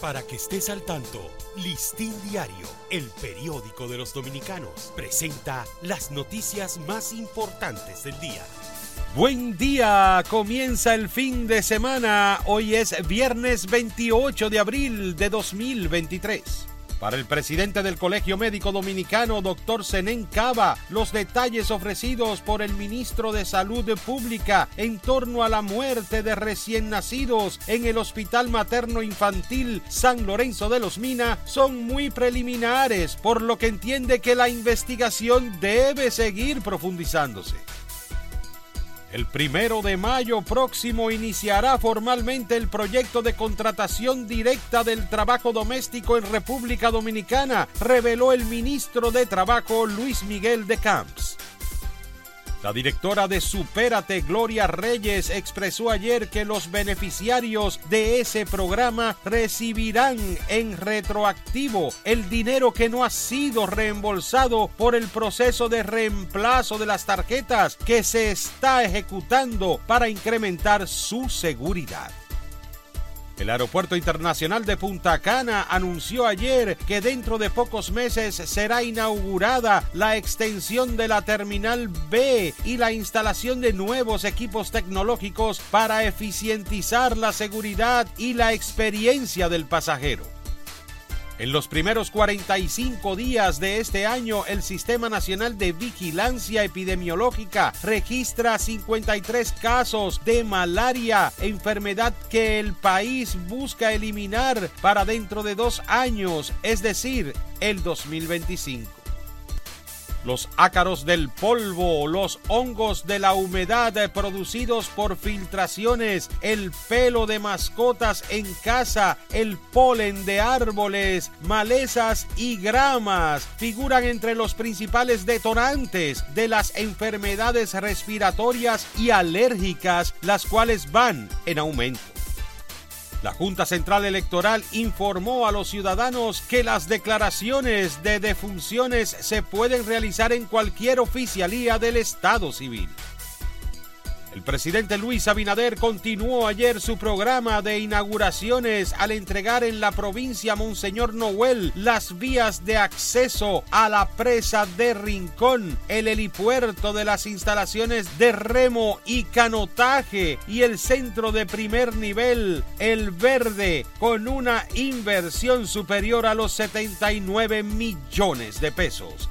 Para que estés al tanto, Listín Diario, el periódico de los dominicanos, presenta las noticias más importantes del día. Buen día, comienza el fin de semana. Hoy es viernes 28 de abril de 2023. Para el presidente del Colegio Médico Dominicano, doctor Zenén Cava, los detalles ofrecidos por el ministro de Salud Pública en torno a la muerte de recién nacidos en el Hospital Materno Infantil San Lorenzo de los Mina son muy preliminares, por lo que entiende que la investigación debe seguir profundizándose. El primero de mayo próximo iniciará formalmente el proyecto de contratación directa del trabajo doméstico en República Dominicana, reveló el ministro de Trabajo Luis Miguel de Camps. La directora de Supérate, Gloria Reyes, expresó ayer que los beneficiarios de ese programa recibirán en retroactivo el dinero que no ha sido reembolsado por el proceso de reemplazo de las tarjetas que se está ejecutando para incrementar su seguridad. El Aeropuerto Internacional de Punta Cana anunció ayer que dentro de pocos meses será inaugurada la extensión de la Terminal B y la instalación de nuevos equipos tecnológicos para eficientizar la seguridad y la experiencia del pasajero. En los primeros 45 días de este año, el Sistema Nacional de Vigilancia Epidemiológica registra 53 casos de malaria, enfermedad que el país busca eliminar para dentro de dos años, es decir, el 2025 los ácaros del polvo, los hongos de la humedad producidos por filtraciones, el pelo de mascotas en casa, el polen de árboles, malezas y gramas figuran entre los principales detonantes de las enfermedades respiratorias y alérgicas, las cuales van en aumento. La Junta Central Electoral informó a los ciudadanos que las declaraciones de defunciones se pueden realizar en cualquier oficialía del Estado civil. El presidente Luis Abinader continuó ayer su programa de inauguraciones al entregar en la provincia Monseñor Noel las vías de acceso a la presa de Rincón, el helipuerto de las instalaciones de remo y canotaje y el centro de primer nivel, el verde, con una inversión superior a los 79 millones de pesos.